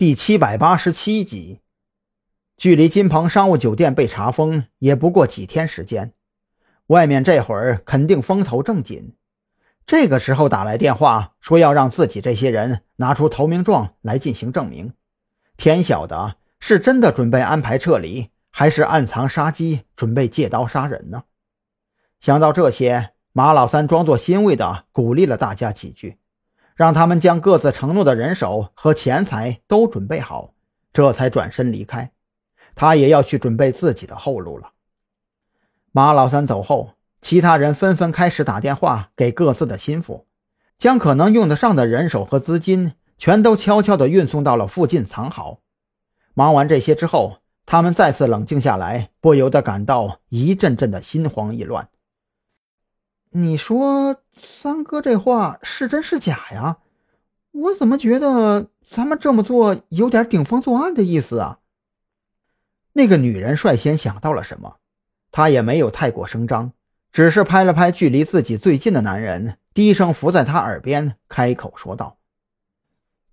第七百八十七集，距离金鹏商务酒店被查封也不过几天时间，外面这会儿肯定风头正紧。这个时候打来电话说要让自己这些人拿出投名状来进行证明，天晓得是真的准备安排撤离，还是暗藏杀机准备借刀杀人呢？想到这些，马老三装作欣慰的鼓励了大家几句。让他们将各自承诺的人手和钱财都准备好，这才转身离开。他也要去准备自己的后路了。马老三走后，其他人纷纷开始打电话给各自的心腹，将可能用得上的人手和资金全都悄悄地运送到了附近藏好。忙完这些之后，他们再次冷静下来，不由得感到一阵阵的心慌意乱。你说三哥这话是真是假呀？我怎么觉得咱们这么做有点顶风作案的意思啊？那个女人率先想到了什么，她也没有太过声张，只是拍了拍距离自己最近的男人，低声伏在他耳边，开口说道：“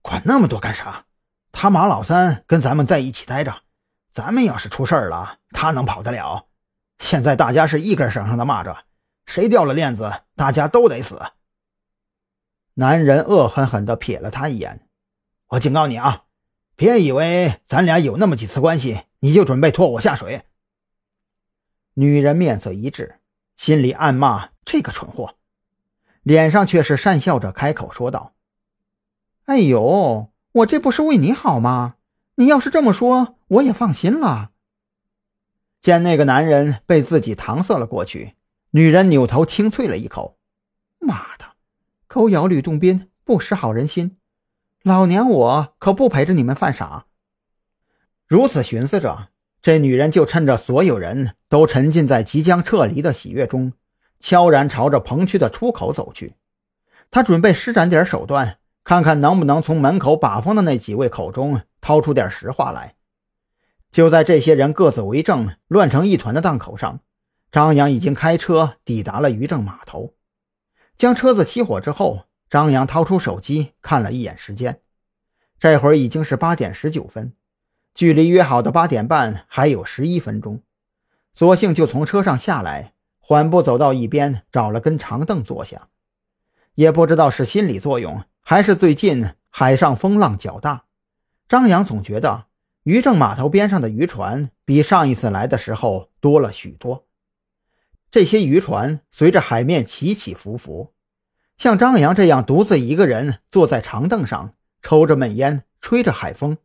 管那么多干啥？他马老三跟咱们在一起待着，咱们要是出事了，他能跑得了？现在大家是一根绳上的蚂蚱。”谁掉了链子，大家都得死。男人恶狠狠地瞥了他一眼，我警告你啊，别以为咱俩有那么几次关系，你就准备拖我下水。女人面色一滞，心里暗骂这个蠢货，脸上却是讪笑着开口说道：“哎呦，我这不是为你好吗？你要是这么说，我也放心了。”见那个男人被自己搪塞了过去。女人扭头轻啐了一口：“妈的，狗咬吕洞宾，不识好人心！老娘我可不陪着你们犯傻。”如此寻思着，这女人就趁着所有人都沉浸在即将撤离的喜悦中，悄然朝着棚区的出口走去。她准备施展点手段，看看能不能从门口把风的那几位口中掏出点实话来。就在这些人各自为政、乱成一团的档口上。张扬已经开车抵达了渔政码头，将车子熄火之后，张扬掏出手机看了一眼时间，这会儿已经是八点十九分，距离约好的八点半还有十一分钟，索性就从车上下来，缓步走到一边，找了根长凳坐下。也不知道是心理作用，还是最近海上风浪较大，张扬总觉得渔政码头边上的渔船比上一次来的时候多了许多。这些渔船随着海面起起伏伏，像张扬这样独自一个人坐在长凳上，抽着闷烟，吹着海风，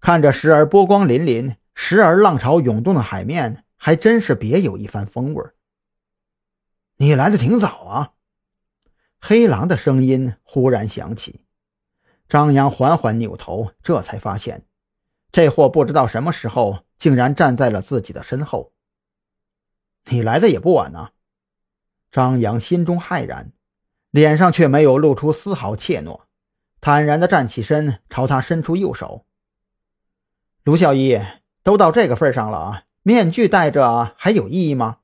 看着时而波光粼粼、时而浪潮涌动的海面，还真是别有一番风味。你来的挺早啊！黑狼的声音忽然响起，张扬缓缓扭头，这才发现，这货不知道什么时候竟然站在了自己的身后。你来的也不晚呢，张扬心中骇然，脸上却没有露出丝毫怯懦，坦然地站起身，朝他伸出右手。卢小一，都到这个份上了，面具戴着还有意义吗？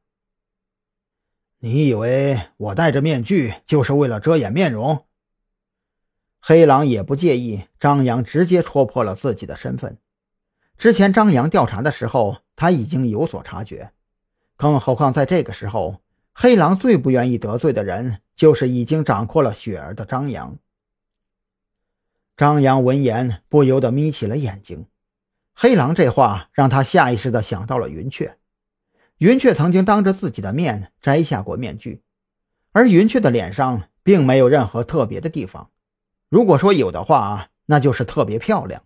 你以为我戴着面具就是为了遮掩面容？黑狼也不介意张扬直接戳破了自己的身份。之前张扬调查的时候，他已经有所察觉。更何况，在这个时候，黑狼最不愿意得罪的人，就是已经掌控了雪儿的张扬。张扬闻言，不由得眯起了眼睛。黑狼这话让他下意识地想到了云雀。云雀曾经当着自己的面摘下过面具，而云雀的脸上并没有任何特别的地方。如果说有的话，那就是特别漂亮。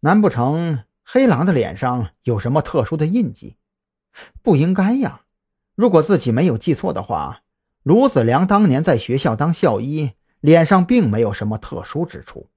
难不成黑狼的脸上有什么特殊的印记？不应该呀！如果自己没有记错的话，卢子良当年在学校当校医，脸上并没有什么特殊之处。